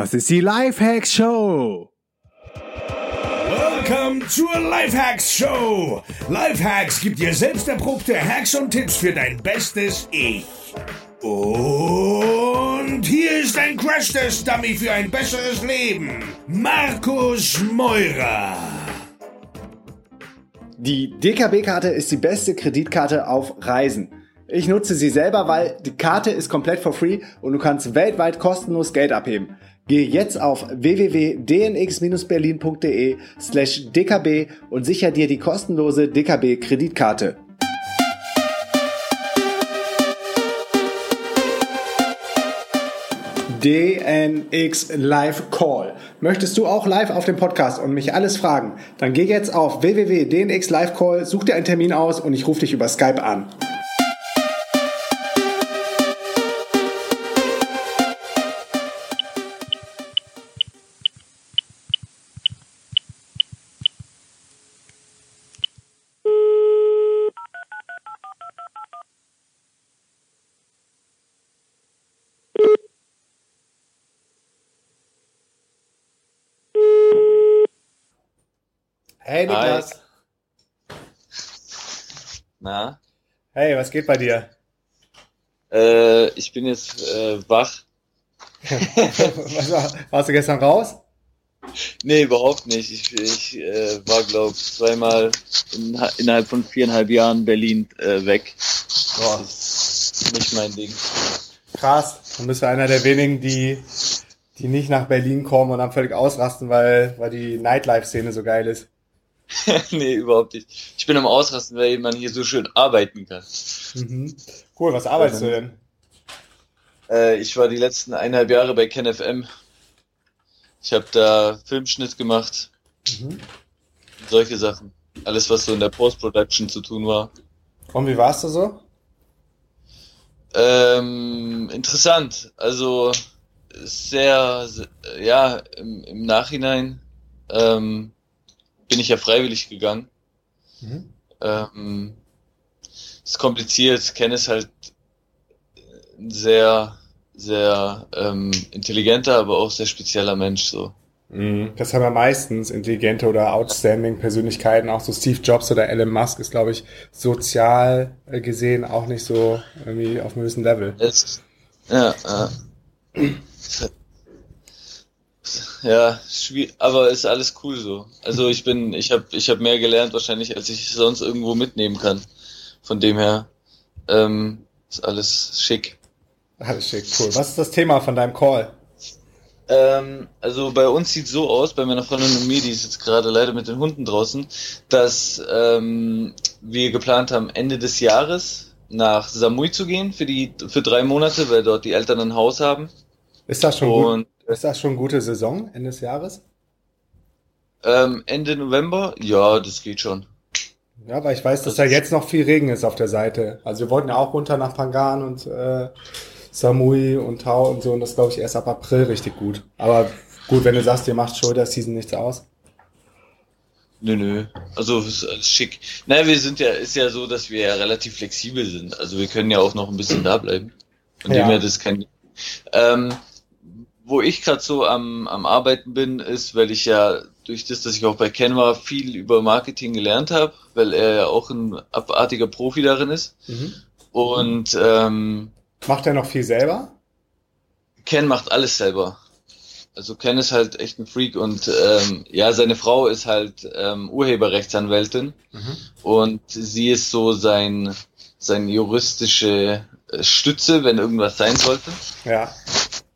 Das ist die Lifehacks Show. Willkommen zur Lifehacks Show. Lifehacks gibt dir selbst erprobte Hacks und Tipps für dein bestes Ich. Und hier ist ein Crash-Test-Dummy für ein besseres Leben. Markus Meurer. Die DKB-Karte ist die beste Kreditkarte auf Reisen. Ich nutze sie selber, weil die Karte ist komplett for free und du kannst weltweit kostenlos Geld abheben. Gehe jetzt auf www.dnx-berlin.de slash dkb und sicher dir die kostenlose DKB-Kreditkarte. DNX Live Call. Möchtest du auch live auf dem Podcast und mich alles fragen? Dann geh jetzt auf www.dnx Live Call, such dir einen Termin aus und ich rufe dich über Skype an. Hey Niklas. Na, Hey, was geht bei dir? äh, ich bin jetzt äh, wach. War, warst du gestern raus? Nee, überhaupt nicht. Ich, ich äh, war, glaube ich, zweimal in, innerhalb von viereinhalb Jahren Berlin äh, weg. Boah, Das ist nicht mein Ding. krass. Du bist ja einer der wenigen, die, die nicht nach Berlin kommen und dann völlig ausrasten, weil, weil die Nightlife-Szene so geil ist. nee, überhaupt nicht. Ich bin am Ausrasten, weil man hier so schön arbeiten kann. Mhm. Cool, was arbeitest du denn? Äh, ich war die letzten eineinhalb Jahre bei KenFM. Ich habe da Filmschnitt gemacht, Mhm. solche Sachen. Alles, was so in der Post-Production zu tun war. Und wie warst du so? Ähm, interessant. Also sehr, se- ja, im, im Nachhinein ähm, bin ich ja freiwillig gegangen. Mhm. Ähm, ist kompliziert. Ken ist halt ein sehr, sehr ähm, intelligenter, aber auch sehr spezieller Mensch. So. Mhm. Das haben ja meistens intelligente oder outstanding Persönlichkeiten, auch so Steve Jobs oder Elon Musk ist, glaube ich, sozial äh, gesehen auch nicht so irgendwie auf einem gewissen Level. Es, ja, ja. Ja, aber ist alles cool so. Also ich bin, ich habe, ich habe mehr gelernt wahrscheinlich, als ich sonst irgendwo mitnehmen kann. Von dem her ähm, ist alles schick. Alles schick, cool. Was ist das Thema von deinem Call? Ähm, also bei uns sieht so aus, bei meiner Freundin und mir, die ist jetzt gerade leider mit den Hunden draußen, dass ähm, wir geplant haben, Ende des Jahres nach Samui zu gehen für die für drei Monate, weil dort die Eltern ein Haus haben. Ist das schon gut? Und Ist das schon gute Saison Ende des Jahres? ähm, Ende November, ja, das geht schon. Ja, weil ich weiß, dass da jetzt noch viel Regen ist auf der Seite. Also wir wollten ja auch runter nach Pangan und äh, Samui und Tau und so und das glaube ich erst ab April richtig gut. Aber gut, wenn du sagst, dir macht Shoulder Season nichts aus. Nö, nö. Also ist alles schick. Naja, wir sind ja, ist ja so, dass wir ja relativ flexibel sind. Also wir können ja auch noch ein bisschen da bleiben. Von Ja. dem her, das kann. Ähm, wo ich gerade so am, am Arbeiten bin, ist, weil ich ja durch das, dass ich auch bei Ken war, viel über Marketing gelernt habe, weil er ja auch ein abartiger Profi darin ist. Mhm. Und ähm, Macht er noch viel selber? Ken macht alles selber. Also Ken ist halt echt ein Freak und ähm, ja, seine Frau ist halt ähm, Urheberrechtsanwältin Mhm. und sie ist so sein sein juristische äh, Stütze, wenn irgendwas sein sollte. Ja.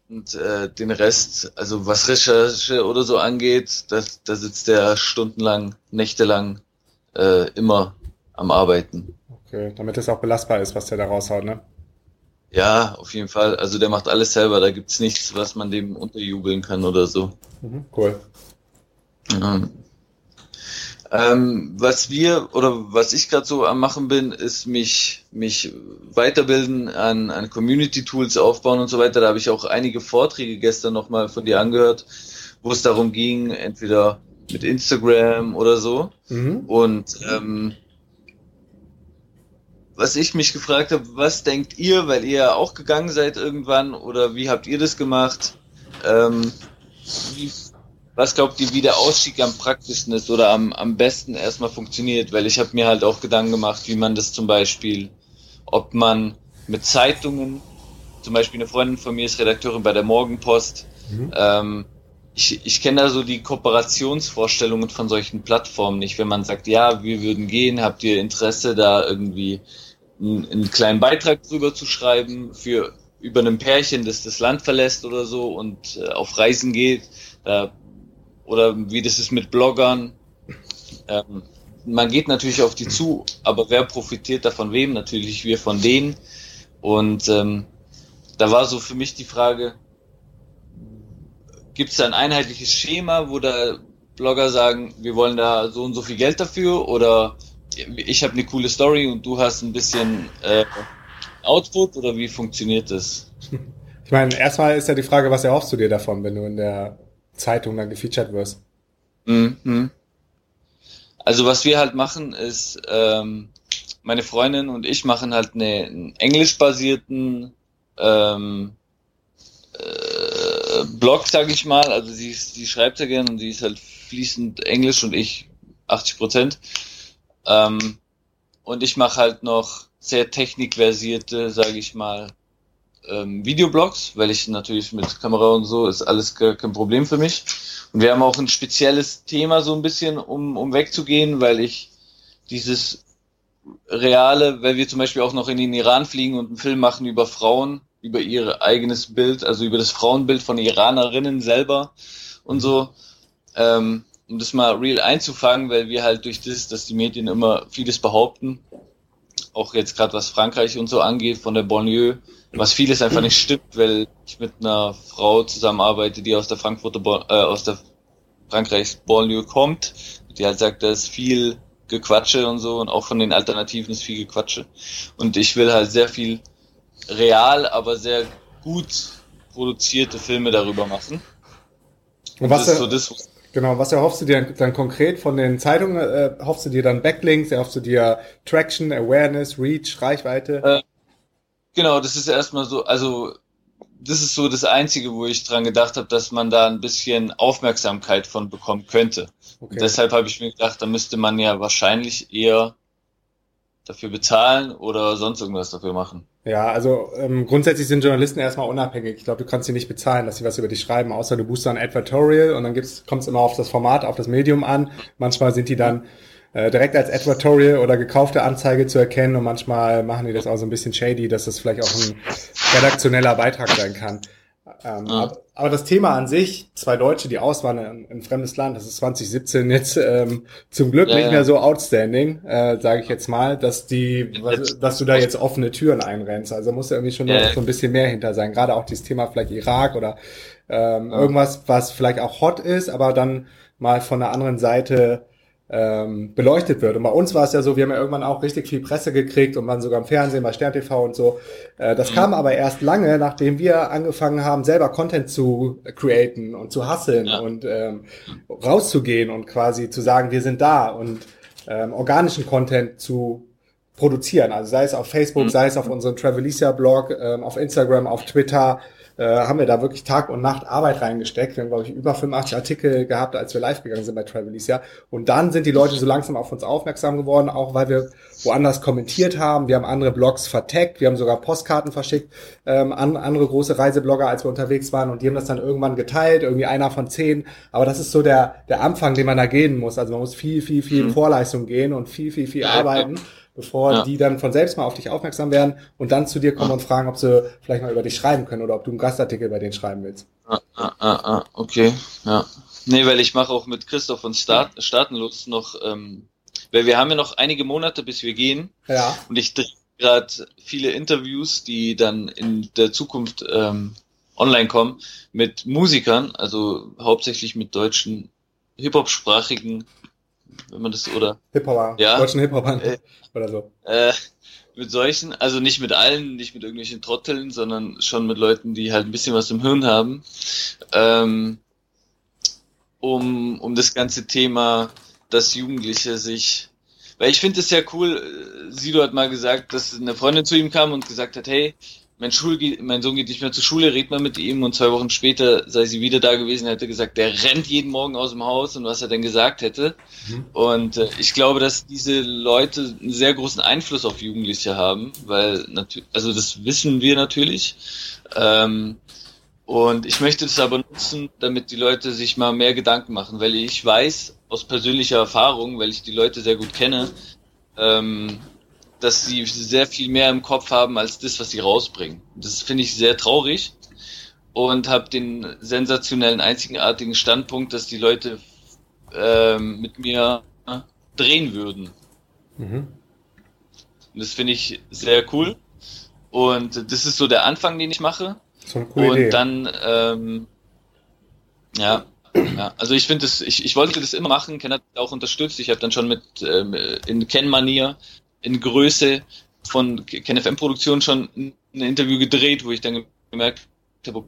Und äh, den Rest, also was Recherche oder so angeht, das, da sitzt er stundenlang, nächtelang äh, immer am Arbeiten. Okay, damit es auch belastbar ist, was der da raushaut, ne? Ja, auf jeden Fall. Also der macht alles selber. Da gibt's nichts, was man dem unterjubeln kann oder so. Mhm. Cool. Ähm, ähm, was wir oder was ich gerade so am machen bin, ist mich mich weiterbilden an, an Community Tools aufbauen und so weiter. Da habe ich auch einige Vorträge gestern nochmal von dir angehört, wo es darum ging, entweder mit Instagram oder so. Mhm. Und ähm, was ich mich gefragt habe, was denkt ihr, weil ihr ja auch gegangen seid irgendwann oder wie habt ihr das gemacht? Ähm, wie, was glaubt ihr, wie der Ausstieg am praktischsten ist oder am, am besten erstmal funktioniert? Weil ich habe mir halt auch Gedanken gemacht, wie man das zum Beispiel, ob man mit Zeitungen, zum Beispiel eine Freundin von mir ist Redakteurin bei der Morgenpost, mhm. ähm, ich, ich kenne da so die Kooperationsvorstellungen von solchen Plattformen nicht. Wenn man sagt, ja, wir würden gehen, habt ihr Interesse, da irgendwie einen, einen kleinen Beitrag drüber zu schreiben für über einem Pärchen, das das Land verlässt oder so und äh, auf Reisen geht, da oder wie das ist mit Bloggern. Ähm, man geht natürlich auf die zu, aber wer profitiert davon wem? Natürlich wir von denen. Und ähm, da war so für mich die Frage, gibt es da ein einheitliches Schema, wo da Blogger sagen, wir wollen da so und so viel Geld dafür oder ich habe eine coole Story und du hast ein bisschen äh, Output oder wie funktioniert das? Ich meine, erstmal ist ja die Frage, was erhoffst du dir davon, wenn du in der Zeitung dann gefeatured wirst. Mhm. Also was wir halt machen ist, ähm, meine Freundin und ich machen halt eine, einen englischbasierten ähm, äh, Blog, sag ich mal. Also sie, sie schreibt ja gern und sie ist halt fließend Englisch und ich 80 Prozent. Ähm, und ich mache halt noch sehr technikversierte, sage ich mal, ähm, Videoblogs, weil ich natürlich mit Kamera und so ist alles kein Problem für mich. Und wir haben auch ein spezielles Thema so ein bisschen, um, um wegzugehen, weil ich dieses reale, weil wir zum Beispiel auch noch in den Iran fliegen und einen Film machen über Frauen, über ihr eigenes Bild, also über das Frauenbild von Iranerinnen selber und so, ähm, um das mal real einzufangen, weil wir halt durch das, dass die Medien immer vieles behaupten, auch jetzt gerade was Frankreich und so angeht, von der Banlieue, was vieles einfach nicht stimmt, weil ich mit einer Frau zusammenarbeite, die aus der Frankfurter, äh, aus der Frankreichs Banlieue kommt, die halt sagt, da ist viel Gequatsche und so und auch von den Alternativen ist viel Gequatsche. Und ich will halt sehr viel real, aber sehr gut produzierte Filme darüber machen. Und was, ist so das, genau, was erhoffst du dir dann konkret von den Zeitungen? Äh, hoffst du dir dann Backlinks? Erhoffst du dir Traction, Awareness, Reach, Reichweite? Äh, Genau, das ist erstmal so, also das ist so das Einzige, wo ich dran gedacht habe, dass man da ein bisschen Aufmerksamkeit von bekommen könnte. Okay. deshalb habe ich mir gedacht, da müsste man ja wahrscheinlich eher dafür bezahlen oder sonst irgendwas dafür machen. Ja, also ähm, grundsätzlich sind Journalisten erstmal unabhängig. Ich glaube, du kannst sie nicht bezahlen, dass sie was über dich schreiben, außer du boostest ein Advertorial und dann kommt es immer auf das Format, auf das Medium an. Manchmal sind die dann äh, direkt als Advertorial oder gekaufte Anzeige zu erkennen und manchmal machen die das auch so ein bisschen shady, dass das vielleicht auch ein redaktioneller Beitrag sein kann. Ähm, ah. aber, aber, das Thema an sich, zwei Deutsche, die auswandern in ein fremdes Land, das ist 2017 jetzt ähm, zum Glück ja, nicht mehr so outstanding, äh, sage ich jetzt mal, dass die, was, dass du da jetzt offene Türen einrennst. Also muss ja irgendwie schon ja. noch so ein bisschen mehr hinter sein. Gerade auch dieses Thema vielleicht Irak oder ähm, ja. irgendwas, was vielleicht auch hot ist, aber dann mal von der anderen Seite ähm, beleuchtet wird. Und bei uns war es ja so, wir haben ja irgendwann auch richtig viel Presse gekriegt und waren sogar im Fernsehen bei Stern TV und so. Äh, das mhm. kam aber erst lange, nachdem wir angefangen haben, selber Content zu createn und zu hasseln ja. und ähm, rauszugehen und quasi zu sagen, wir sind da und ähm, organischen Content zu produzieren. Also sei es auf Facebook, mhm. sei es auf unserem Travelicia-Blog, ähm, auf Instagram, auf Twitter, äh, haben wir da wirklich Tag und Nacht Arbeit reingesteckt. Wir haben, glaube ich, über 85 Artikel gehabt, als wir live gegangen sind bei Travelicia. Und dann sind die Leute so langsam auf uns aufmerksam geworden, auch weil wir woanders kommentiert haben. Wir haben andere Blogs verteckt, wir haben sogar Postkarten verschickt ähm, an andere große Reiseblogger, als wir unterwegs waren. Und die haben das dann irgendwann geteilt, irgendwie einer von zehn. Aber das ist so der, der Anfang, den man da gehen muss. Also man muss viel, viel, viel mhm. Vorleistung gehen und viel, viel, viel arbeiten bevor ja. die dann von selbst mal auf dich aufmerksam werden und dann zu dir kommen ja. und fragen, ob sie vielleicht mal über dich schreiben können oder ob du einen Gastartikel bei denen schreiben willst. Ah, ah, ah, ah okay, ja. Nee, weil ich mache auch mit Christoph von Start, Startenlust noch, ähm, weil wir haben ja noch einige Monate, bis wir gehen. Ja. Und ich drehe gerade viele Interviews, die dann in der Zukunft ähm, online kommen, mit Musikern, also hauptsächlich mit deutschen Hip-Hop-sprachigen wenn man das oder? Hip-Hopper, ja, deutschen Hip-Hopern äh, oder so. Äh, mit solchen, also nicht mit allen, nicht mit irgendwelchen Trotteln, sondern schon mit Leuten, die halt ein bisschen was im Hirn haben, ähm, um, um das ganze Thema, dass Jugendliche sich, weil ich finde es ja cool, Sido hat mal gesagt, dass eine Freundin zu ihm kam und gesagt hat, hey, mein, Schul mein Sohn geht nicht mehr zur Schule, redet man mit ihm und zwei Wochen später sei sie wieder da gewesen, hätte gesagt, der rennt jeden Morgen aus dem Haus und was er denn gesagt hätte. Mhm. Und äh, ich glaube, dass diese Leute einen sehr großen Einfluss auf Jugendliche haben, weil natürlich, also das wissen wir natürlich. Ähm, und ich möchte das aber nutzen, damit die Leute sich mal mehr Gedanken machen, weil ich weiß aus persönlicher Erfahrung, weil ich die Leute sehr gut kenne, ähm, dass sie sehr viel mehr im Kopf haben als das, was sie rausbringen. Das finde ich sehr traurig und habe den sensationellen, einzigartigen Standpunkt, dass die Leute ähm, mit mir drehen würden. Mhm. Und das finde ich sehr cool. Und das ist so der Anfang, den ich mache. So eine coole und Idee. dann, ähm, ja, ja, also ich finde das, ich, ich wollte das immer machen, Ken hat auch unterstützt. Ich habe dann schon mit ähm, in Ken-Manier in Größe von KenFM-Produktion schon ein Interview gedreht, wo ich dann gemerkt habe,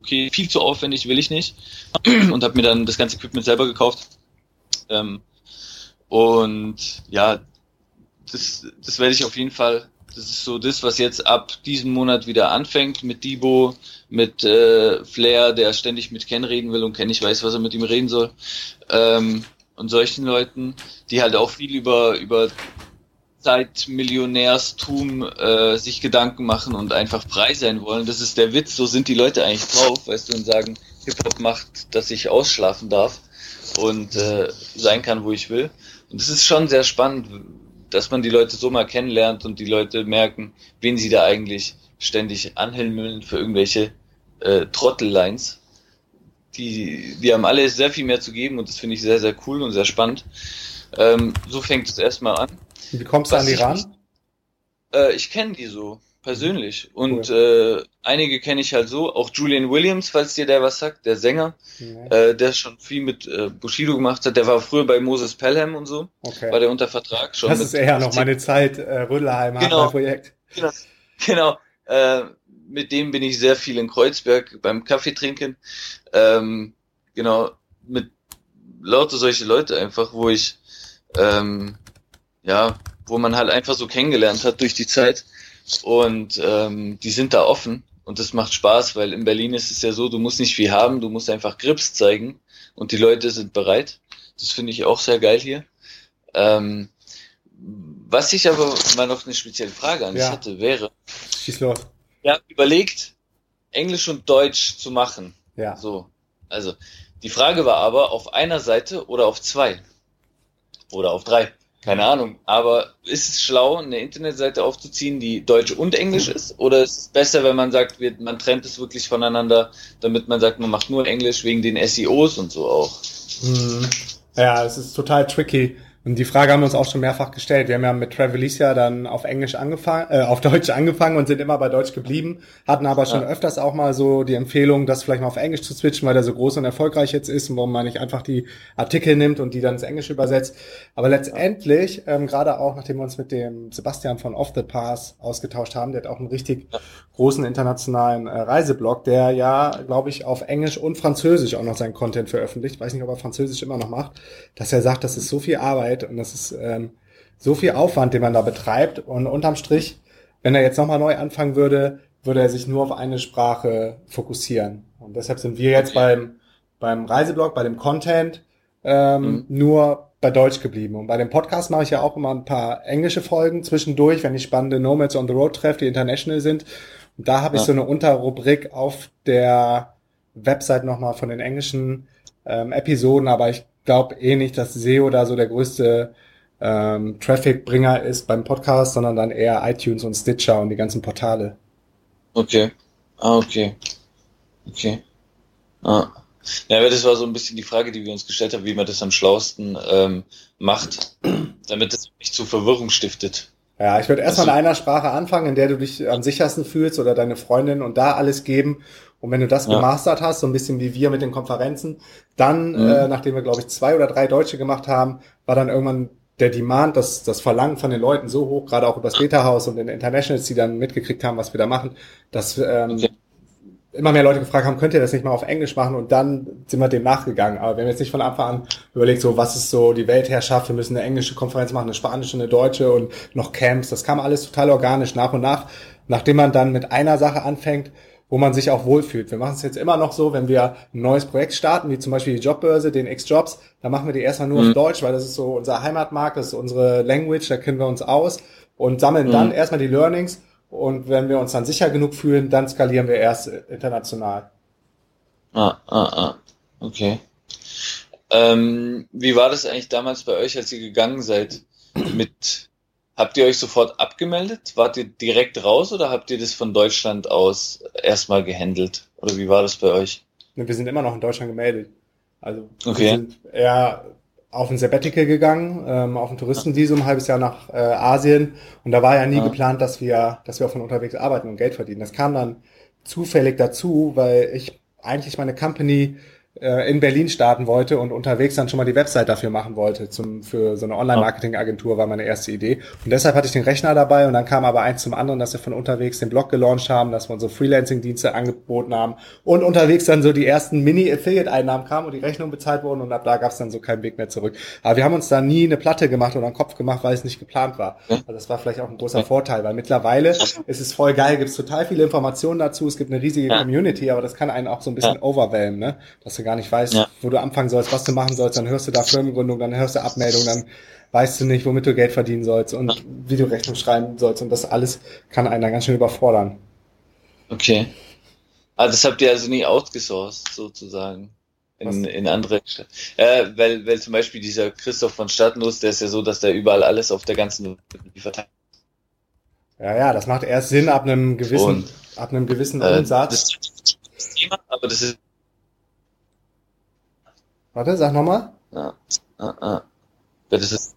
okay, viel zu aufwendig will ich nicht und habe mir dann das ganze Equipment selber gekauft. Ähm, und ja, das, das werde ich auf jeden Fall, das ist so das, was jetzt ab diesem Monat wieder anfängt mit Debo, mit äh, Flair, der ständig mit Ken reden will und Ken nicht weiß, was er mit ihm reden soll. Ähm, und solchen Leuten, die halt auch viel über, über Zeitmillionärstum äh, sich Gedanken machen und einfach frei sein wollen. Das ist der Witz, so sind die Leute eigentlich drauf, weißt du, und sagen, Hip-Hop macht, dass ich ausschlafen darf und äh, sein kann, wo ich will. Und es ist schon sehr spannend, dass man die Leute so mal kennenlernt und die Leute merken, wen sie da eigentlich ständig anhimmeln für irgendwelche äh, Trottellines. Die, die haben alle sehr viel mehr zu geben und das finde ich sehr, sehr cool und sehr spannend. Ähm, so fängt es erstmal an. Wie kommst du an die ran? Äh, ich kenne die so, persönlich. Und cool. äh, einige kenne ich halt so. Auch Julian Williams, falls dir der was sagt, der Sänger, ja. äh, der schon viel mit äh, Bushido gemacht hat. Der war früher bei Moses Pelham und so. Okay. War der unter Vertrag schon. Das ist eher noch meine Zeit, äh, Rödelheim, genau. Projekt. Genau. genau. Äh, mit dem bin ich sehr viel in Kreuzberg beim Kaffee trinken. Ähm, genau, mit lauter solche Leute einfach, wo ich ähm, ja, wo man halt einfach so kennengelernt hat durch die Zeit. Und ähm, die sind da offen und das macht Spaß, weil in Berlin ist es ja so, du musst nicht viel haben, du musst einfach Grips zeigen und die Leute sind bereit. Das finde ich auch sehr geil hier. Ähm, was ich aber mal noch eine spezielle Frage an dich ja. hätte, wäre, Schieß los. ja, überlegt, Englisch und Deutsch zu machen. Ja. So. Also, die Frage war aber auf einer Seite oder auf zwei? Oder auf drei? Keine Ahnung, aber ist es schlau, eine Internetseite aufzuziehen, die Deutsch und Englisch ist? Oder ist es besser, wenn man sagt, man trennt es wirklich voneinander, damit man sagt, man macht nur Englisch wegen den SEOs und so auch? Hm. Ja, es ist total tricky. Und die Frage haben wir uns auch schon mehrfach gestellt. Wir haben ja mit Travelicia dann auf Englisch angefangen, äh, auf Deutsch angefangen und sind immer bei Deutsch geblieben, hatten aber schon ja. öfters auch mal so die Empfehlung, das vielleicht mal auf Englisch zu switchen, weil der so groß und erfolgreich jetzt ist und warum man nicht einfach die Artikel nimmt und die dann ins Englische übersetzt. Aber letztendlich, ähm, gerade auch nachdem wir uns mit dem Sebastian von Off the Pass ausgetauscht haben, der hat auch einen richtig großen internationalen äh, Reiseblog, der ja, glaube ich, auf Englisch und Französisch auch noch seinen Content veröffentlicht. Weiß nicht, ob er Französisch immer noch macht, dass er sagt, das ist so viel Arbeit Arbeit und das ist ähm, so viel Aufwand, den man da betreibt. Und unterm Strich, wenn er jetzt nochmal neu anfangen würde, würde er sich nur auf eine Sprache fokussieren. Und deshalb sind wir jetzt beim, beim Reiseblog, bei dem Content ähm, mhm. nur bei Deutsch geblieben. Und bei dem Podcast mache ich ja auch immer ein paar englische Folgen zwischendurch, wenn ich spannende Nomads on the Road treffe, die international sind. Und da habe ja. ich so eine Unterrubrik auf der Website nochmal von den englischen ähm, Episoden, aber ich glaube eh nicht, dass SEO da so der größte ähm, Traffic-Bringer ist beim Podcast, sondern dann eher iTunes und Stitcher und die ganzen Portale. Okay. Ah, okay. Okay. Ah. Ja, das war so ein bisschen die Frage, die wir uns gestellt haben, wie man das am schlausten ähm, macht, damit es nicht zu Verwirrung stiftet. Ja, ich würde erstmal also, in einer Sprache anfangen, in der du dich am sichersten fühlst oder deine Freundin und da alles geben und wenn du das ja. gemastert hast, so ein bisschen wie wir mit den Konferenzen, dann, mhm. äh, nachdem wir, glaube ich, zwei oder drei Deutsche gemacht haben, war dann irgendwann der Demand, das, das Verlangen von den Leuten so hoch, gerade auch übers Beta-Haus und den Internationals, die dann mitgekriegt haben, was wir da machen, dass ähm, okay. Immer mehr Leute gefragt haben, könnt ihr das nicht mal auf Englisch machen? Und dann sind wir dem nachgegangen. Aber wir haben jetzt nicht von Anfang an überlegt, so was ist so die Weltherrschaft, wir müssen eine englische Konferenz machen, eine spanische, eine deutsche und noch Camps. Das kam alles total organisch nach und nach nachdem man dann mit einer Sache anfängt, wo man sich auch wohlfühlt. Wir machen es jetzt immer noch so, wenn wir ein neues Projekt starten, wie zum Beispiel die Jobbörse, den X-Jobs, da machen wir die erstmal nur mhm. auf Deutsch, weil das ist so unser Heimatmarkt, das ist unsere Language, da kennen wir uns aus und sammeln mhm. dann erstmal die Learnings und wenn wir uns dann sicher genug fühlen, dann skalieren wir erst international. Ah, ah, ah. Okay. Ähm, wie war das eigentlich damals bei euch, als ihr gegangen seid? Mit habt ihr euch sofort abgemeldet? Wart ihr direkt raus oder habt ihr das von Deutschland aus erstmal gehandelt? Oder wie war das bei euch? Wir sind immer noch in Deutschland gemeldet. Also okay. wir sind eher auf ein Sabbatical gegangen, ähm, auf ein Touristenvisum, ein halbes Jahr nach äh, Asien. Und da war ja nie ja. geplant, dass wir, dass wir auch von unterwegs arbeiten und Geld verdienen. Das kam dann zufällig dazu, weil ich eigentlich meine Company äh, in Berlin starten wollte und unterwegs dann schon mal die Website dafür machen wollte. Zum, für so eine Online-Marketing-Agentur war meine erste Idee. Und deshalb hatte ich den Rechner dabei und dann kam aber eins zum anderen, dass wir von unterwegs den Blog gelauncht haben, dass wir unsere Freelancing-Dienste angeboten haben und unterwegs dann so die ersten Mini-Affiliate-Einnahmen kamen und die Rechnung bezahlt wurden und ab da gab es dann so keinen Weg mehr zurück. Aber wir haben uns da nie eine Platte gemacht oder einen Kopf gemacht, weil es nicht geplant war. Also das war vielleicht auch ein großer Vorteil, weil mittlerweile ist es voll geil, gibt es total viele Informationen dazu, es gibt eine riesige Community, aber das kann einen auch so ein bisschen overwhelmen, ne? Dass du gar nicht weißt, ja. wo du anfangen sollst, was du machen sollst, dann hörst du da Firmengründung, dann hörst du Abmeldung, dann weißt du nicht, womit du Geld verdienen sollst und wie du Rechnung schreiben sollst und das alles kann einen dann ganz schön überfordern. Okay. Ah, das habt ihr also nie outgesourced, sozusagen. In, in andere Städte. Äh, weil, weil zum Beispiel dieser Christoph von Stadtnuss, der ist ja so, dass der überall alles auf der ganzen Welt verteilt. Ja, ja, das macht erst Sinn ab einem gewissen, und, ab einem gewissen äh, Umsatz. Das das Thema, aber das ist Warte, sag nochmal. Ja, ah, ah. Das ist,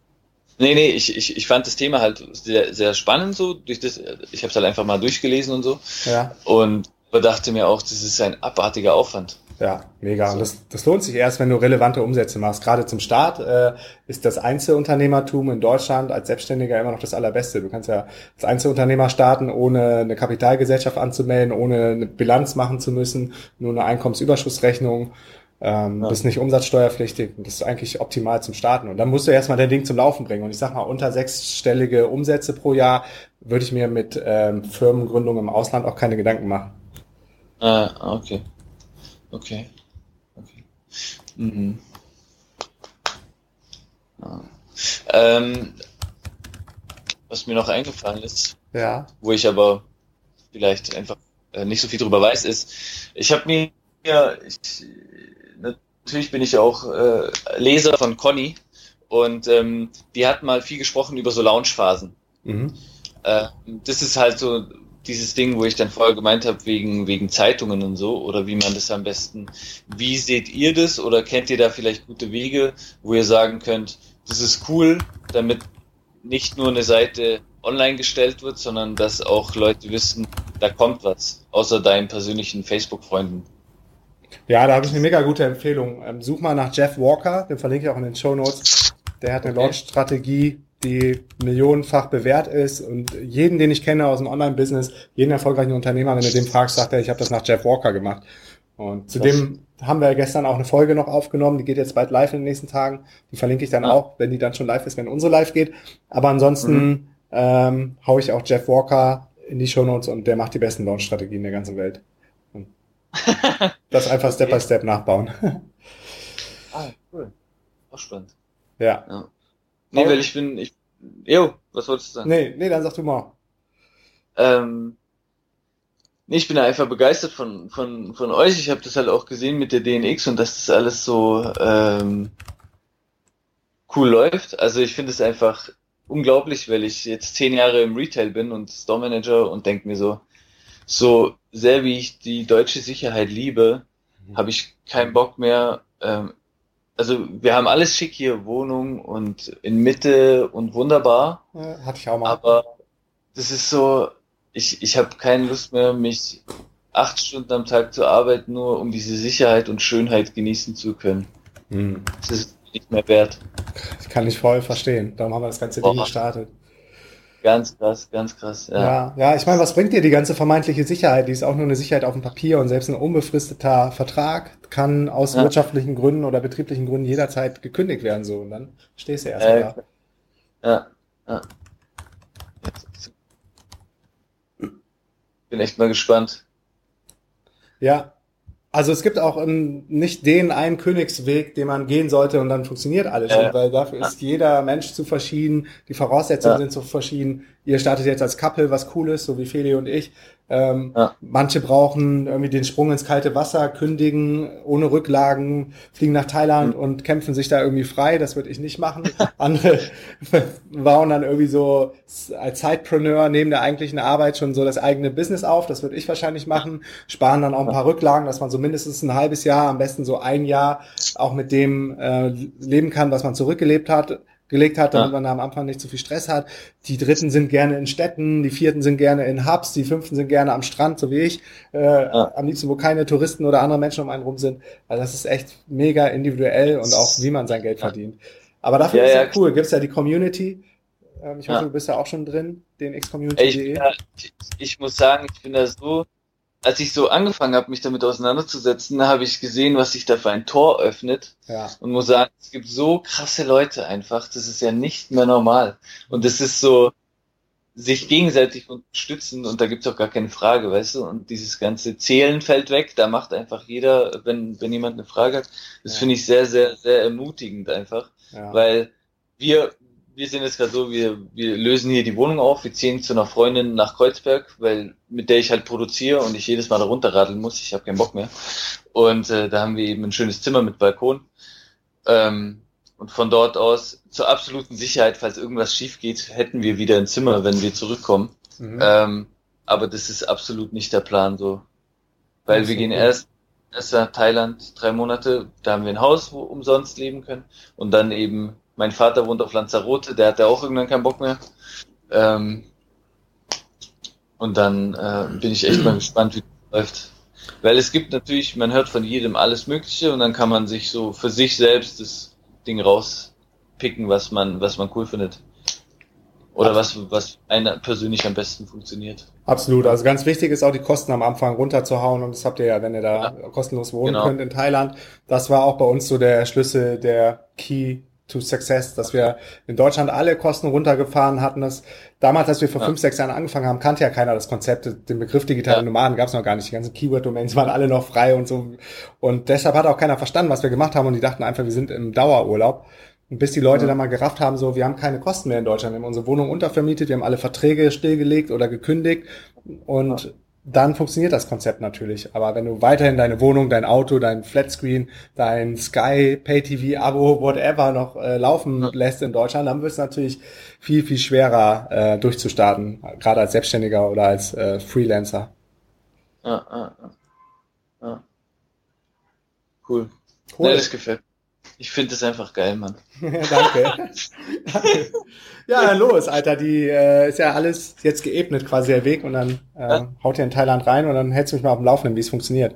nee, nee, ich, ich, ich fand das Thema halt sehr, sehr spannend so. Durch das, ich habe es halt einfach mal durchgelesen und so. Ja. Und dachte mir auch, das ist ein abartiger Aufwand. Ja, mega. Und das, das lohnt sich erst, wenn du relevante Umsätze machst. Gerade zum Start äh, ist das Einzelunternehmertum in Deutschland als Selbstständiger immer noch das Allerbeste. Du kannst ja als Einzelunternehmer starten, ohne eine Kapitalgesellschaft anzumelden, ohne eine Bilanz machen zu müssen, nur eine Einkommensüberschussrechnung ähm, ja. bist nicht umsatzsteuerpflichtig und das ist eigentlich optimal zum Starten. Und dann musst du erstmal dein Ding zum Laufen bringen. Und ich sag mal, unter sechsstellige Umsätze pro Jahr würde ich mir mit ähm, Firmengründung im Ausland auch keine Gedanken machen. Ah, okay. Okay. okay. Mhm. Ah. Ähm, was mir noch eingefallen ist, ja. wo ich aber vielleicht einfach äh, nicht so viel drüber weiß, ist, ich habe mir, ich, natürlich bin ich auch äh, Leser von Conny und ähm, die hat mal viel gesprochen über so Launchphasen. Mhm. Äh, das ist halt so dieses Ding, wo ich dann vorher gemeint habe, wegen, wegen Zeitungen und so, oder wie man das am besten. Wie seht ihr das oder kennt ihr da vielleicht gute Wege, wo ihr sagen könnt, das ist cool, damit nicht nur eine Seite online gestellt wird, sondern dass auch Leute wissen, da kommt was, außer deinen persönlichen Facebook-Freunden. Ja, da habe ich eine mega gute Empfehlung. Ähm, such mal nach Jeff Walker, den verlinke ich auch in den Show Notes. Der hat eine okay. Launch-Strategie, die millionenfach bewährt ist und jeden, den ich kenne aus dem Online-Business, jeden erfolgreichen Unternehmer, wenn du dem fragst, sagt er, ich habe das nach Jeff Walker gemacht. Und zudem haben wir gestern auch eine Folge noch aufgenommen, die geht jetzt bald live in den nächsten Tagen. Die verlinke ich dann ah. auch, wenn die dann schon live ist, wenn unsere live geht. Aber ansonsten mhm. ähm, hau ich auch Jeff Walker in die Show Notes und der macht die besten Launch-Strategien der ganzen Welt. Das einfach Step by Step nachbauen. ah, cool. Auch spannend. Ja. ja. Nee, weil ich bin, ich, jo, was wolltest du sagen? Nee, nee, dann sag du mal. Ähm, nee, ich bin einfach begeistert von, von, von euch. Ich habe das halt auch gesehen mit der DNX und dass das alles so ähm, cool läuft. Also ich finde es einfach unglaublich, weil ich jetzt zehn Jahre im Retail bin und Store Manager und denke mir so, so sehr wie ich die deutsche Sicherheit liebe, mhm. habe ich keinen Bock mehr. Ähm, also wir haben alles schick hier, Wohnung und in Mitte und wunderbar. Ja, hatte ich auch mal. Aber das ist so, ich, ich habe keine Lust mehr, mich acht Stunden am Tag zu arbeiten, nur um diese Sicherheit und Schönheit genießen zu können. Hm. Das ist nicht mehr wert. Ich kann nicht voll verstehen. Darum haben wir das ganze Boah. Ding gestartet. Ganz krass, ganz krass. Ja, ja, ja ich meine, was bringt dir die ganze vermeintliche Sicherheit? Die ist auch nur eine Sicherheit auf dem Papier und selbst ein unbefristeter Vertrag kann aus ja. wirtschaftlichen Gründen oder betrieblichen Gründen jederzeit gekündigt werden. So und dann stehst du erst äh, da. Ja, ja. bin echt mal gespannt. Ja, also es gibt auch ähm, nicht den einen Königsweg, den man gehen sollte und dann funktioniert alles schon, Ja. weil dafür ist jeder Mensch zu verschieden, die Voraussetzungen Ja. sind zu verschieden. Ihr startet jetzt als Couple, was cool ist, so wie Feli und ich. Ähm, Ja. Manche brauchen irgendwie den Sprung ins kalte Wasser, kündigen ohne Rücklagen, fliegen nach Thailand und kämpfen sich da irgendwie frei. Das würde ich nicht machen. Andere bauen dann irgendwie so als Sidepreneur neben der eigentlichen Arbeit schon so das eigene Business auf. Das würde ich wahrscheinlich machen. Sparen dann auch ein paar Rücklagen, dass man so mindestens ein halbes Jahr, am besten so ein Jahr auch mit dem äh, leben kann, was man zurückgelebt hat gelegt hat, damit Ja. man da am Anfang nicht zu viel Stress hat. Die Dritten sind gerne in Städten, die Vierten sind gerne in Hubs, die Fünften sind gerne am Strand, so wie ich. Äh, Am liebsten, wo keine Touristen oder andere Menschen um einen rum sind. Also das ist echt mega individuell und auch, wie man sein Geld verdient. Aber dafür Ja, ist ja ja. cool. Gibt's ja die Community. Ähm, ich hoffe, Ja. du bist ja auch schon drin, den xcommunity.de. ich, ich muss sagen, ich bin da so, als ich so angefangen habe, mich damit auseinanderzusetzen, da habe ich gesehen, was sich da für ein Tor öffnet Ja, und muss sagen, es gibt so krasse Leute einfach, das ist ja nicht mehr normal. Und es ist so, sich gegenseitig unterstützen und da gibt's auch gar keine Frage, weißt du? Und dieses ganze Zählen fällt weg, da macht einfach jeder, wenn, wenn jemand eine Frage hat, das Ja. finde ich sehr, sehr, sehr ermutigend einfach. ja. Weil wir, wir sind jetzt gerade so, wir, wir lösen hier die Wohnung auf, wir ziehen zu einer Freundin nach Kreuzberg, weil mit der ich halt produziere und ich jedes Mal da runterradeln muss, ich habe keinen Bock mehr. Und äh, da haben wir eben ein schönes Zimmer mit Balkon. Ähm, und von dort aus zur absoluten Sicherheit, falls irgendwas schief geht, hätten wir wieder ein Zimmer, wenn wir zurückkommen. Mhm. Ähm, aber das ist absolut nicht der Plan so. Weil wir gehen cool. erst, erst nach Thailand drei Monate, da haben wir ein Haus, wo umsonst leben können. Und dann eben, mein Vater wohnt auf Lanzarote, der hatte auch irgendwann keinen Bock mehr. Ähm, und dann äh, bin ich echt mal gespannt, wie das läuft. Weil es gibt natürlich, man hört von jedem alles Mögliche und dann kann man sich so für sich selbst das Ding rauspicken, was man, was man cool findet. Oder was, was einer persönlich am besten funktioniert. Absolut. Also ganz wichtig ist auch die Kosten am Anfang runterzuhauen und das habt ihr ja, wenn ihr da kostenlos wohnen Genau. könnt in Thailand. Das war auch bei uns so der Schlüssel, der Key to Success, dass wir in Deutschland alle Kosten runtergefahren hatten. Das damals, als wir vor Ja. fünf, sechs Jahren angefangen haben, kannte ja keiner das Konzept. Den Begriff digitale Ja. Nomaden gab es noch gar nicht. Die ganzen Keyword-Domains waren alle noch frei und so. Und deshalb hat auch keiner verstanden, was wir gemacht haben und die dachten einfach, wir sind im Dauerurlaub. Und bis die Leute Ja. dann mal gerafft haben, so, wir haben keine Kosten mehr in Deutschland, wir haben unsere Wohnung untervermietet, wir haben alle Verträge stillgelegt oder gekündigt und dann funktioniert das Konzept natürlich. Aber wenn du weiterhin deine Wohnung, dein Auto, dein Flatscreen, dein Sky, Pay-TV, Abo, whatever noch äh, laufen lässt in Deutschland, dann wird es natürlich viel, viel schwerer äh, durchzustarten, gerade als Selbstständiger oder als äh, Freelancer. Ja, ja. ja. Cool. Cool. Nee, das gefällt. Ich finde das einfach geil, Mann. Danke. Danke. Ja, dann los, Alter. Die äh, ist ja alles jetzt geebnet, quasi der Weg. Und dann äh, Ja. haut ihr in Thailand rein und dann hältst du mich mal auf dem Laufenden, wie es funktioniert.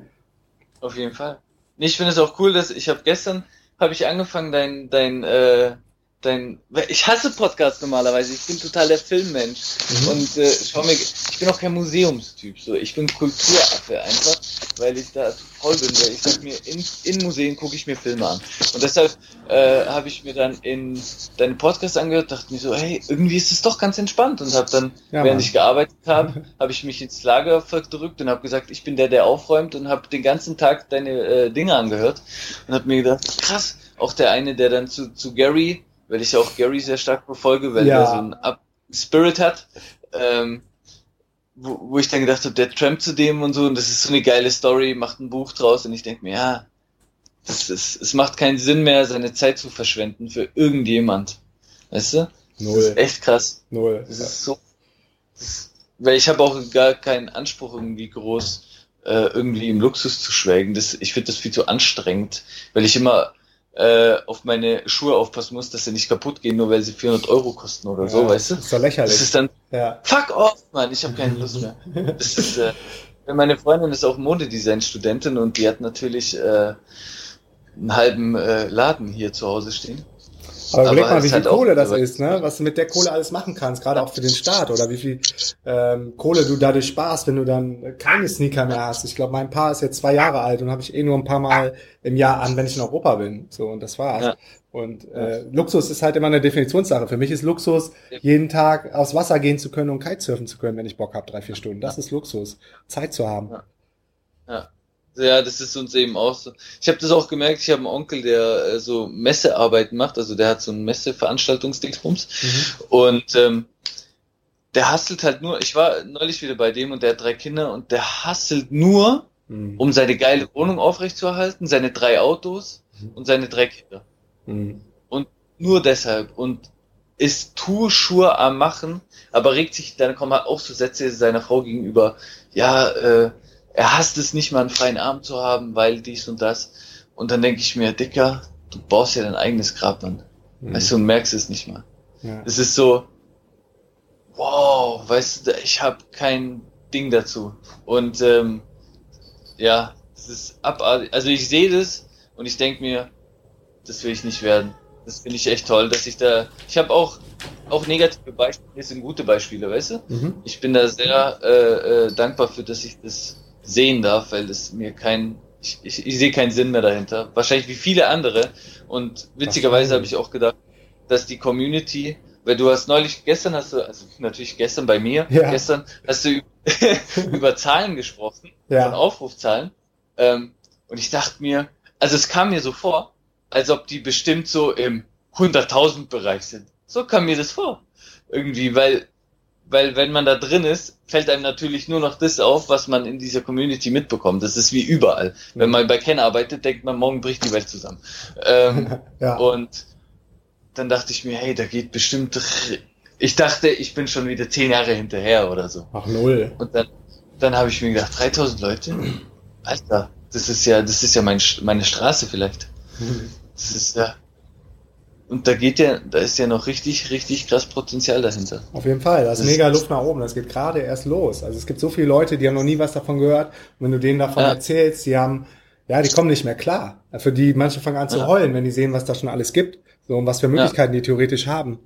Auf jeden Fall. Nee, ich finde es auch cool, dass ich habe gestern habe ich angefangen dein dein äh, dein ich hasse Podcasts normalerweise. Ich bin total der Filmmensch Mhm. und äh, schau mir ich bin auch kein Museumstyp so. Ich bin Kulturaffe einfach, weil ich da zu faul bin, weil ich sag mir in, in Museen gucke ich mir Filme an. Und deshalb äh, habe ich mir dann in deine Podcasts angehört, dachte mir so, hey, irgendwie ist es doch ganz entspannt und habe dann Ja, während Mann. ich gearbeitet habe, habe ich mich ins Lager verdrückt und habe gesagt, ich bin der, der aufräumt und habe den ganzen Tag deine äh, Dinge angehört und habe mir gedacht, krass, auch der eine, der dann zu, zu Gary, weil ich ja auch Gary sehr stark verfolge, weil Ja. der so einen Up Spirit hat, ähm, wo, wo ich dann gedacht habe, der trampt zu dem und so und das ist so eine geile Story, macht ein Buch draus und ich denke mir, ja, das ist, es macht keinen Sinn mehr, seine Zeit zu verschwenden für irgendjemand. Weißt du? Das Null. ist echt krass. Null. Das ist so. Das, weil ich habe auch gar keinen Anspruch, irgendwie groß äh, irgendwie im Luxus zu schwelgen. Das, ich finde das viel zu anstrengend, weil ich immer äh, auf meine Schuhe aufpassen muss, dass sie nicht kaputt gehen, nur weil sie 400 Euro kosten oder so, Ja, weißt du? Ist doch lächerlich. Das ist dann, ja. fuck off, Mann, ich habe keine Lust mehr. Das ist, äh, meine Freundin ist auch Modedesign-Studentin und die hat natürlich äh, einen halben äh, Laden hier zu Hause stehen. Aber überleg mal, wie viel halt Kohle das ist, ne? Was du mit der Kohle alles machen kannst, gerade auch für den Staat oder wie viel ähm, Kohle du dadurch sparst, wenn du dann keine Sneaker mehr hast. Ich glaube, mein Paar ist jetzt zwei Jahre alt und habe ich eh nur ein paar Mal im Jahr an, wenn ich in Europa bin. So und das war's. Ja. Und äh, Luxus ist halt immer eine Definitionssache. Für mich ist Luxus, jeden Tag aufs Wasser gehen zu können und Kitesurfen zu können, wenn ich Bock habe, drei, vier Stunden. Das ist Luxus. Zeit zu haben. Ja. ja. Ja, das ist uns eben auch so. Ich habe das auch gemerkt, ich habe einen Onkel, der äh, so Messearbeiten macht, also der hat so ein Messeveranstaltungsdingsbums mhm. und ähm, der hasselt halt nur, ich war neulich wieder bei dem und der hat drei Kinder und der hasselt nur, mhm. um seine geile Wohnung aufrechtzuerhalten, seine drei Autos mhm. und seine drei Kinder. Mhm. Und nur deshalb und ist Tour am machen, aber regt sich, dann kommen halt auch so Sätze seiner Frau gegenüber, ja, äh, er hasst es nicht mal einen freien Arm zu haben, weil dies und das. Und dann denke ich mir, Dicker, du baust ja dein eigenes Grab an. Mhm. Weißt du, und merkst es nicht mal. Ja. Es ist so, wow, weißt du, ich habe kein Ding dazu. Und ähm, ja, es ist abartig. Also ich sehe das und ich denke mir, das will ich nicht werden. Das finde ich echt toll, dass ich da. Ich habe auch auch negative Beispiele, sind gute Beispiele, weißt du? Mhm. Ich bin da sehr äh, äh, dankbar für, dass ich das sehen darf, weil es mir kein, ich, ich, ich sehe keinen Sinn mehr dahinter. Wahrscheinlich wie viele andere. Und witzigerweise habe ich auch gedacht, dass die Community, weil du hast neulich, gestern hast du, also natürlich gestern bei mir, ja. gestern hast du über Zahlen gesprochen, ja. von Aufrufzahlen. Ähm, und ich dachte mir, also es kam mir so vor, als ob die bestimmt so im 100.000 Bereich sind. So kam mir das vor. Irgendwie, weil weil wenn man da drin ist, fällt einem natürlich nur noch das auf, was man in dieser Community mitbekommt. Das ist wie überall. Wenn man bei Ken arbeitet, denkt man, morgen bricht die Welt zusammen. Ähm, ja. Und dann dachte ich mir, hey, da geht bestimmt. Ich dachte, ich bin schon wieder zehn Jahre hinterher oder so. Ach null. Und dann, dann habe ich mir gedacht, 3000 Leute, Alter, das ist ja, das ist ja mein, meine Straße vielleicht. Das ist ja, und da geht ja, da ist ja noch richtig, richtig krass Potenzial dahinter. Auf jeden Fall, da ist das mega Luft nach oben. Das geht gerade erst los. Also es gibt so viele Leute, die haben noch nie was davon gehört. Und wenn du denen davon ja. erzählst, die haben, ja, die kommen nicht mehr klar. Für die manche fangen an zu ja. heulen, wenn die sehen, was da schon alles gibt. So und was für Möglichkeiten ja. die theoretisch haben.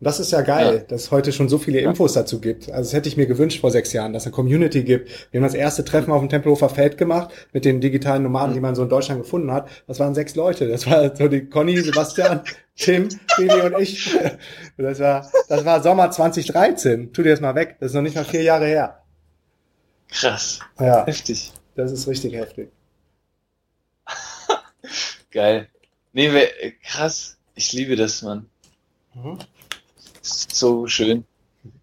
Und das ist ja geil, ja. dass es heute schon so viele Infos dazu gibt. Also das hätte ich mir gewünscht vor sechs Jahren, dass es eine Community gibt. Wir haben das erste Treffen auf dem Tempelhofer Feld gemacht mit den digitalen Nomaden, die man so in Deutschland gefunden hat. Das waren sechs Leute. Das war so die Conny, Sebastian, Tim, Billy und ich. Das war, das war Sommer 2013. Tu dir das mal weg. Das ist noch nicht mal vier Jahre her. Krass. Ja. Heftig. Das ist richtig heftig. Geil. Nee, krass. Ich liebe das, Mann. Mhm so schön.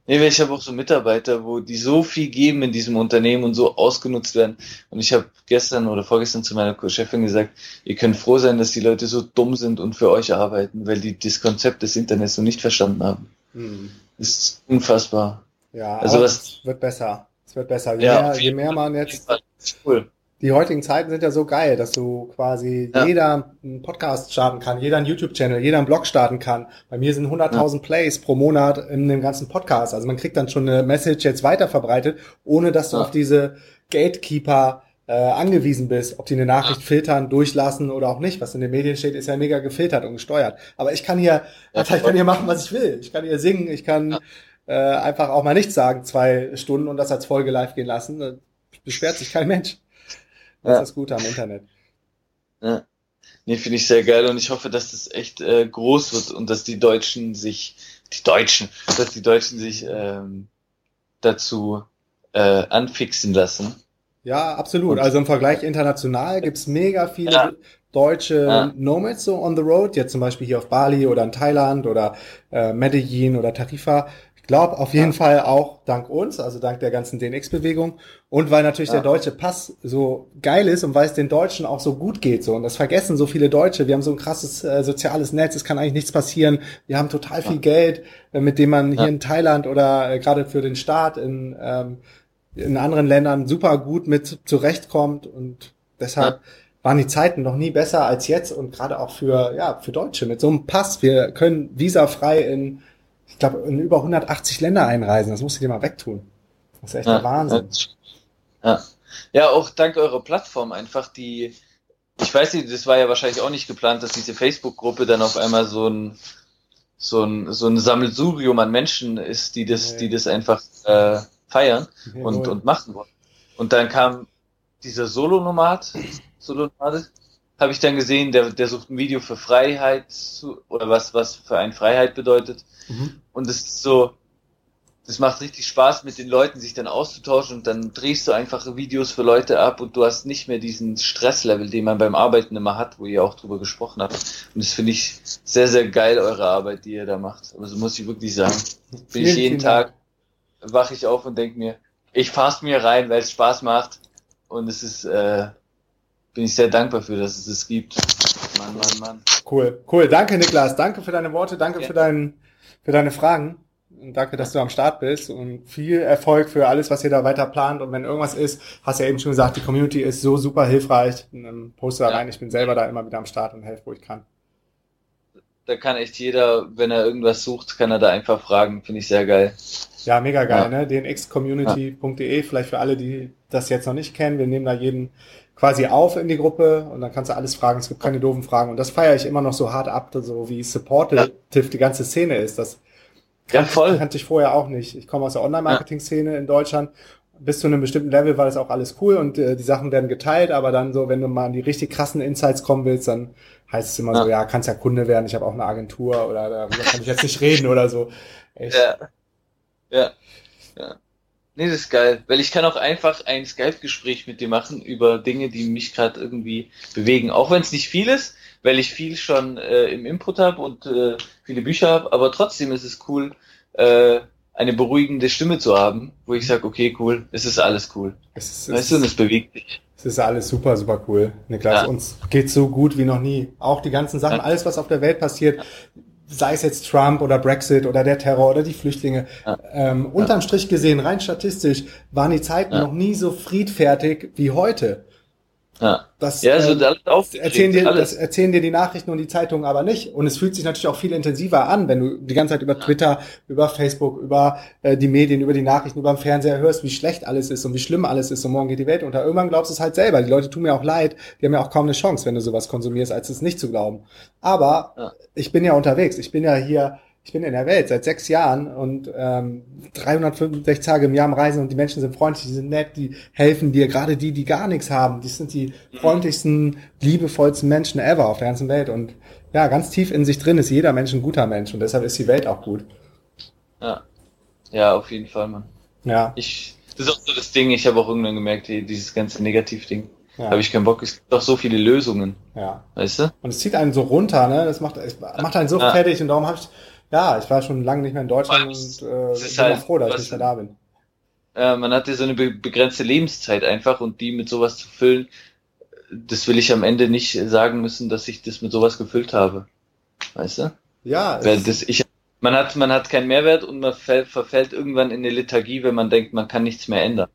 Nee, ich habe auch so Mitarbeiter, wo die so viel geben in diesem Unternehmen und so ausgenutzt werden. Und ich habe gestern oder vorgestern zu meiner Chefin gesagt, ihr könnt froh sein, dass die Leute so dumm sind und für euch arbeiten, weil die das Konzept des Internets so nicht verstanden haben. Hm. Das ist unfassbar. Ja, also was, es wird besser. Es wird besser. Je, ja, mehr, je mehr man jetzt. Cool die heutigen Zeiten sind ja so geil, dass du quasi ja. jeder einen Podcast starten kann, jeder einen YouTube-Channel, jeder einen Blog starten kann. Bei mir sind 100.000 ja. Plays pro Monat in dem ganzen Podcast. Also man kriegt dann schon eine Message jetzt weiter verbreitet, ohne dass du ja. auf diese Gatekeeper äh, angewiesen bist, ob die eine Nachricht filtern, durchlassen oder auch nicht. Was in den Medien steht, ist ja mega gefiltert und gesteuert. Aber ich kann hier, ich kann hier machen, was ich will. Ich kann hier singen, ich kann äh, einfach auch mal nichts sagen, zwei Stunden und das als Folge live gehen lassen. Beschwert sich kein Mensch. Das ja. ist das Gute am Internet. Ja. Nee, finde ich sehr geil und ich hoffe, dass das echt äh, groß wird und dass die Deutschen sich, die Deutschen, dass die Deutschen sich ähm, dazu äh, anfixen lassen. Ja, absolut. Und, also im Vergleich international gibt's mega viele ja. deutsche ja. Nomads so on the road, jetzt zum Beispiel hier auf Bali oder in Thailand oder äh, Medellin oder Tarifa glaube auf jeden ja. Fall auch dank uns, also dank der ganzen DNX-Bewegung und weil natürlich ja. der deutsche Pass so geil ist und weil es den Deutschen auch so gut geht so und das vergessen so viele Deutsche. Wir haben so ein krasses äh, soziales Netz, es kann eigentlich nichts passieren. Wir haben total viel ja. Geld, äh, mit dem man hier in Thailand oder äh, gerade für den Staat in ähm, in anderen Ländern super gut mit zurechtkommt und deshalb waren die Zeiten noch nie besser als jetzt und gerade auch für ja für Deutsche mit so einem Pass. Wir können visafrei in ich glaube, in über 180 Länder einreisen. Das musst du dir mal wegtun. Das ist echt ja, der Wahnsinn. Ja. ja, auch dank eurer Plattform einfach die, ich weiß nicht, das war ja wahrscheinlich auch nicht geplant, dass diese Facebook-Gruppe dann auf einmal so ein so ein, so ein Sammelsurium an Menschen ist, die das, die das einfach äh, feiern und, und machen wollen. Und dann kam dieser Solo-Nomad, Solo-Nomade, habe ich dann gesehen, der, der sucht ein Video für Freiheit zu, oder was, was für ein Freiheit bedeutet. Mhm. Und es ist so, das macht richtig Spaß, mit den Leuten sich dann auszutauschen und dann drehst du einfach Videos für Leute ab und du hast nicht mehr diesen Stresslevel, den man beim Arbeiten immer hat, wo ihr auch drüber gesprochen habt. Und das finde ich sehr, sehr geil, eure Arbeit, die ihr da macht. Also muss ich wirklich sagen. Bin vielen, ich jeden Tag, wache ich auf und denke mir, ich fahr's mir rein, weil es Spaß macht. Und es ist, äh, bin ich sehr dankbar für, dass es es gibt. Mann, Mann, Mann. Cool, cool. Danke, Niklas. Danke für deine Worte. Danke ja. für, dein, für deine Fragen. Und danke, dass du am Start bist und viel Erfolg für alles, was ihr da weiter plant. Und wenn irgendwas ist, hast du ja eben schon gesagt, die Community ist so super hilfreich. Poste da rein. Ich bin selber da immer wieder am Start und helfe, wo ich kann. Da kann echt jeder, wenn er irgendwas sucht, kann er da einfach fragen. Finde ich sehr geil. Ja, mega geil, ja. ne? dnxcommunity.de, vielleicht für alle, die das jetzt noch nicht kennen. Wir nehmen da jeden quasi auf in die Gruppe und dann kannst du alles fragen. Es gibt keine doofen Fragen. Und das feiere ich immer noch so hart ab, so wie supportive ja. die ganze Szene ist. Das ja, voll. kannte ich vorher auch nicht. Ich komme aus der Online-Marketing-Szene ja. in Deutschland. Bis zu einem bestimmten Level war das auch alles cool und äh, die Sachen werden geteilt, aber dann so, wenn du mal an die richtig krassen Insights kommen willst, dann heißt es immer ja. so, ja, kannst ja Kunde werden, ich habe auch eine Agentur oder darüber kann ich jetzt nicht reden oder so. Echt. Ja. Ja. Ja. Nee, das ist geil, weil ich kann auch einfach ein Skype-Gespräch mit dir machen über Dinge, die mich gerade irgendwie bewegen. Auch wenn es nicht viel ist, weil ich viel schon äh, im Input habe und äh, viele Bücher habe, aber trotzdem ist es cool, äh, eine beruhigende Stimme zu haben, wo ich sage, okay, cool, es ist alles cool. Es ist, weißt du, und es bewegt dich. Es ist alles super, super cool. Niklas, ja. uns geht so gut wie noch nie. Auch die ganzen Sachen, alles, was auf der Welt passiert, sei es jetzt Trump oder Brexit oder der Terror oder die Flüchtlinge. Ja. Ähm, unterm Strich gesehen, rein statistisch, waren die Zeiten ja. noch nie so friedfertig wie heute. Ja, das, ja, also äh, das erzählen dir, alles. das erzählen dir die Nachrichten und die Zeitungen aber nicht. Und es fühlt sich natürlich auch viel intensiver an, wenn du die ganze Zeit über Twitter, über Facebook, über äh, die Medien, über die Nachrichten, über den Fernseher hörst, wie schlecht alles ist und wie schlimm alles ist und morgen geht die Welt unter. Irgendwann glaubst du es halt selber. Die Leute tun mir auch leid. Die haben ja auch kaum eine Chance, wenn du sowas konsumierst, als es nicht zu glauben. Aber ja. ich bin ja unterwegs. Ich bin ja hier ich bin in der Welt seit sechs Jahren und ähm, 365 Tage im Jahr am Reisen und die Menschen sind freundlich, die sind nett, die helfen dir, gerade die, die gar nichts haben, die sind die freundlichsten, liebevollsten Menschen ever auf der ganzen Welt und ja, ganz tief in sich drin ist jeder Mensch ein guter Mensch und deshalb ist die Welt auch gut. Ja, ja, auf jeden Fall, Mann. Ja. Ich, das ist auch so das Ding, ich habe auch irgendwann gemerkt, dieses ganze Negativ-Ding. Ja. Habe ich keinen Bock. Es gibt doch so viele Lösungen. Ja. Weißt du? Und es zieht einen so runter, ne? Das macht, es macht einen so ja. fertig und darum habe ich, ja, ich war schon lange nicht mehr in Deutschland und äh, bin halt, froh, dass ich nicht mehr da bin. Äh, man hat ja so eine be begrenzte Lebenszeit einfach und die mit sowas zu füllen, das will ich am Ende nicht sagen müssen, dass ich das mit sowas gefüllt habe. Weißt du? Ja. Weil das, ich, man hat, man hat keinen Mehrwert und man fällt, verfällt irgendwann in eine Lethargie, wenn man denkt, man kann nichts mehr ändern.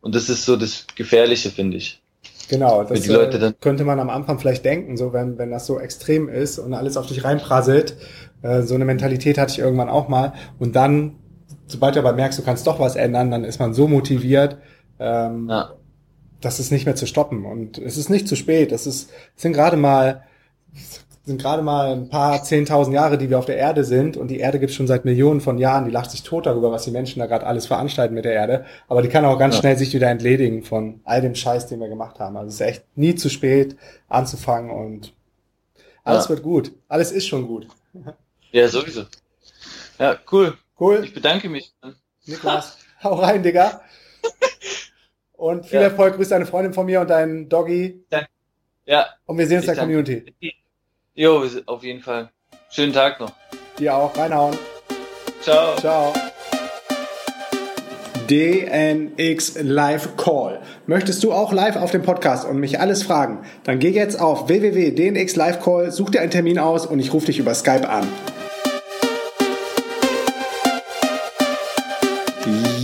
Und das ist so das Gefährliche, finde ich. Genau, das äh, könnte man am Anfang vielleicht denken, so wenn, wenn das so extrem ist und alles auf dich reinprasselt. Äh, so eine Mentalität hatte ich irgendwann auch mal. Und dann, sobald du aber merkst, du kannst doch was ändern, dann ist man so motiviert, ähm, ja. das ist nicht mehr zu stoppen. Und es ist nicht zu spät. Es ist, es sind gerade mal sind gerade mal ein paar zehntausend Jahre, die wir auf der Erde sind und die Erde gibt schon seit Millionen von Jahren, die lacht sich tot darüber, was die Menschen da gerade alles veranstalten mit der Erde, aber die kann auch ganz ja. schnell sich wieder entledigen von all dem Scheiß, den wir gemacht haben. Also es ist echt nie zu spät anzufangen und alles ja. wird gut. Alles ist schon gut. Ja, sowieso. Ja, cool. Cool. Ich bedanke mich. Niklas, hau rein, Digga. Und viel ja. Erfolg, grüß deine Freundin von mir und deinen Doggy. Ja. Und wir sehen uns in der Community. Jo, auf jeden Fall. Schönen Tag noch. Dir auch. Reinhauen. Ciao. Ciao. DNX Live Call. Möchtest du auch live auf dem Podcast und mich alles fragen? Dann geh jetzt auf www.dnx Live Call, such dir einen Termin aus und ich rufe dich über Skype an.